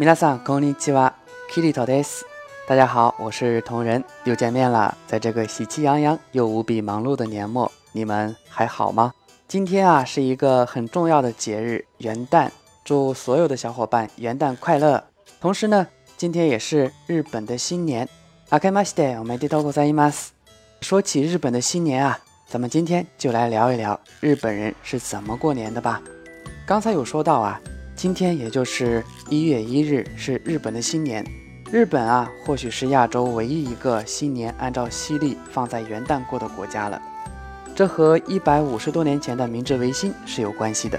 米拉桑孔令吉瓦 Kirito des，大家好，我是同仁，又见面了。在这个喜气洋洋又无比忙碌的年末，你们还好吗？今天啊是一个很重要的节日——元旦，祝所有的小伙伴元旦快乐。同时呢，今天也是日本的新年。阿开马西德，我们低头过三一马斯。说起日本的新年啊，咱们今天就来聊一聊日本人是怎么过年的吧。刚才有说到啊，今天也就是一月一日是日本的新年。日本啊，或许是亚洲唯一一个新年按照西历放在元旦过的国家了。这和一百五十多年前的明治维新是有关系的。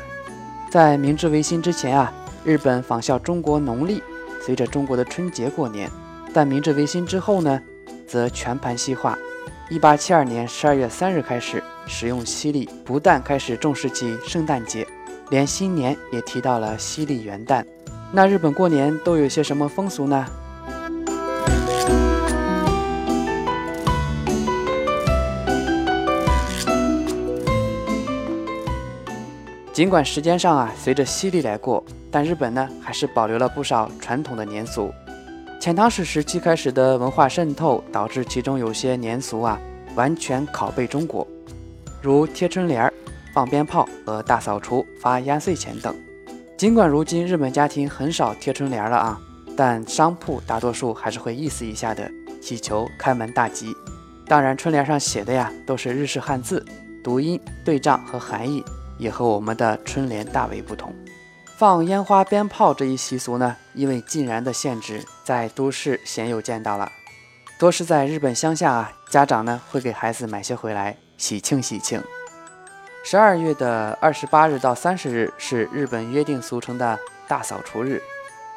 在明治维新之前啊，日本仿效中国农历，随着中国的春节过年。但明治维新之后呢，则全盘西化。一八七二年十二月三日开始使用西历，不但开始重视起圣诞节，连新年也提到了西历元旦。那日本过年都有些什么风俗呢？尽管时间上啊随着西历来过，但日本呢还是保留了不少传统的年俗。遣唐使时期开始的文化渗透，导致其中有些年俗啊完全拷贝中国，如贴春联儿、放鞭炮和大扫除、发压岁钱等。尽管如今日本家庭很少贴春联了啊，但商铺大多数还是会意思一下的，祈求开门大吉。当然，春联上写的呀都是日式汉字，读音、对仗和含义也和我们的春联大为不同。放烟花鞭炮这一习俗呢，因为禁燃的限制，在都市鲜有见到了，多是在日本乡下啊，家长呢会给孩子买些回来喜庆喜庆。十二月的二十八日到三十日是日本约定俗成的大扫除日，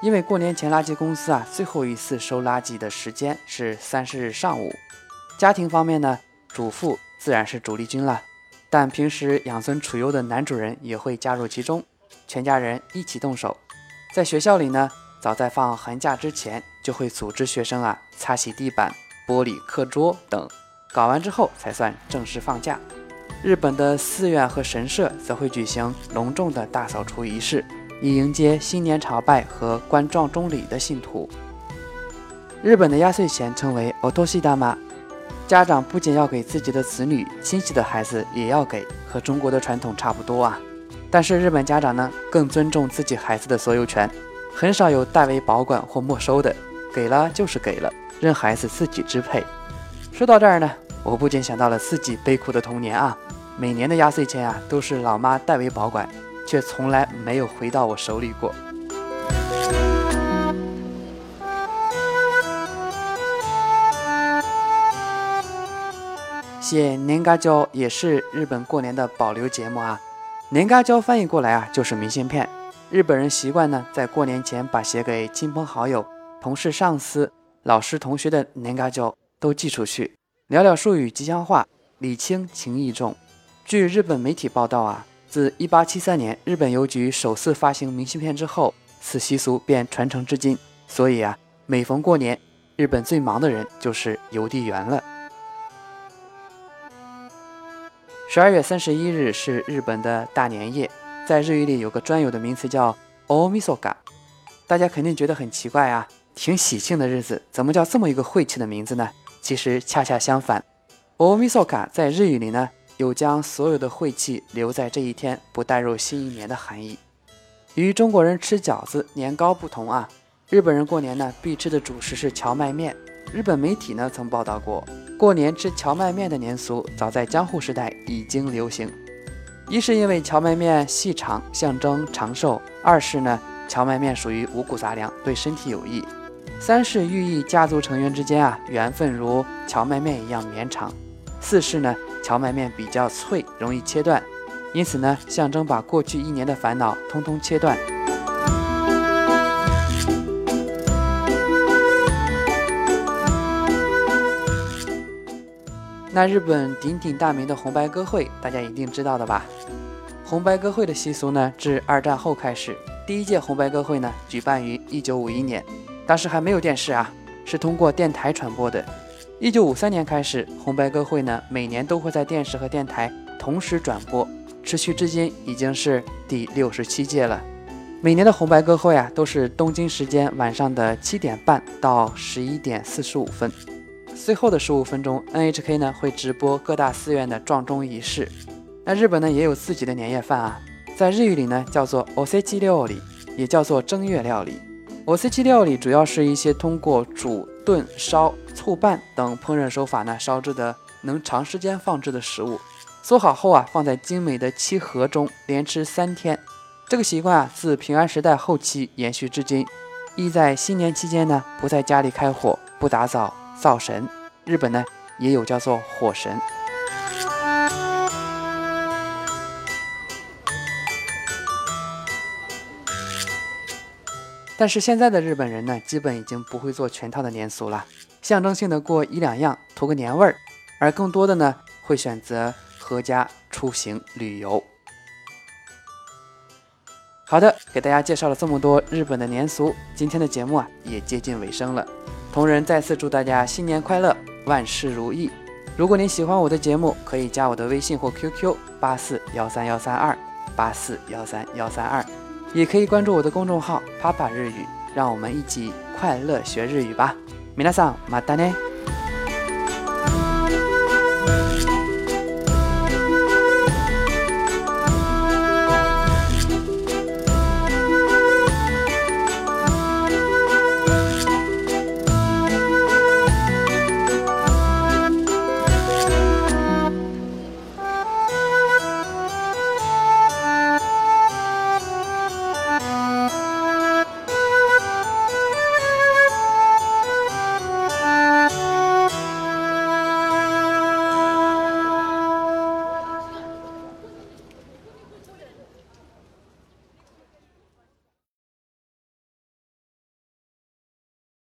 因为过年前垃圾公司啊最后一次收垃圾的时间是三十日上午。家庭方面呢，主妇自然是主力军了，但平时养尊处优的男主人也会加入其中。全家人一起动手，在学校里呢，早在放寒假之前就会组织学生啊擦洗地板、玻璃课桌等，搞完之后才算正式放假。日本的寺院和神社则会举行隆重的大扫除仪式，以迎接新年朝拜和冠状钟礼的信徒。日本的压岁钱称为 otoshidama，家长不仅要给自己的子女，亲戚的孩子也要给，和中国的传统差不多啊。但是日本家长呢，更尊重自己孩子的所有权，很少有代为保管或没收的，给了就是给了，任孩子自己支配。说到这儿呢，我不禁想到了自己悲苦的童年啊，每年的压岁钱啊，都是老妈代为保管，却从来没有回到我手里过。写年嘎胶也是日本过年的保留节目啊。年嘎胶翻译过来啊，就是明信片。日本人习惯呢，在过年前把写给亲朋好友、同事、上司、老师、同学的年嘎胶都寄出去，聊聊术语吉祥话，礼轻情意重。据日本媒体报道啊，自1873年日本邮局首次发行明信片之后，此习俗便传承至今。所以啊，每逢过年，日本最忙的人就是邮递员了。十二月三十一日是日本的大年夜，在日语里有个专有的名词叫 Omisoka。大家肯定觉得很奇怪啊，挺喜庆的日子，怎么叫这么一个晦气的名字呢？其实恰恰相反，Omisoka 在日语里呢，有将所有的晦气留在这一天，不带入新一年的含义。与中国人吃饺子、年糕不同啊，日本人过年呢必吃的主食是荞麦面。日本媒体呢曾报道过，过年吃荞麦面的年俗早在江户时代已经流行。一是因为荞麦面细长，象征长寿；二是呢，荞麦面属于五谷杂粮，对身体有益；三是寓意家族成员之间啊缘分如荞麦面一样绵长；四是呢，荞麦面比较脆，容易切断，因此呢，象征把过去一年的烦恼通通切断。那日本鼎鼎大名的红白歌会，大家一定知道的吧？红白歌会的习俗呢，自二战后开始。第一届红白歌会呢，举办于1951年，当时还没有电视啊，是通过电台传播的。1953年开始，红白歌会呢，每年都会在电视和电台同时转播，持续至今已经是第六十七届了。每年的红白歌会啊，都是东京时间晚上的七点半到十一点四十五分。最后的十五分钟，NHK 呢会直播各大寺院的撞钟仪式。那日本呢也有自己的年夜饭啊，在日语里呢叫做 Osechi 料理，也叫做正月料理。Osechi 料理主要是一些通过煮、炖、烧、醋拌等烹饪手法呢烧制的能长时间放置的食物。做好后啊，放在精美的漆盒中，连吃三天。这个习惯啊，自平安时代后期延续至今，意在新年期间呢不在家里开火，不打扫。灶神，日本呢也有叫做火神。但是现在的日本人呢，基本已经不会做全套的年俗了，象征性的过一两样，图个年味儿，而更多的呢，会选择合家出行旅游。好的，给大家介绍了这么多日本的年俗，今天的节目啊也接近尾声了。同仁再次祝大家新年快乐，万事如意。如果您喜欢我的节目，可以加我的微信或 QQ 八四幺三幺三二八四幺三幺三二，也可以关注我的公众号“啪啪日语”，让我们一起快乐学日语吧。皆さんまたね。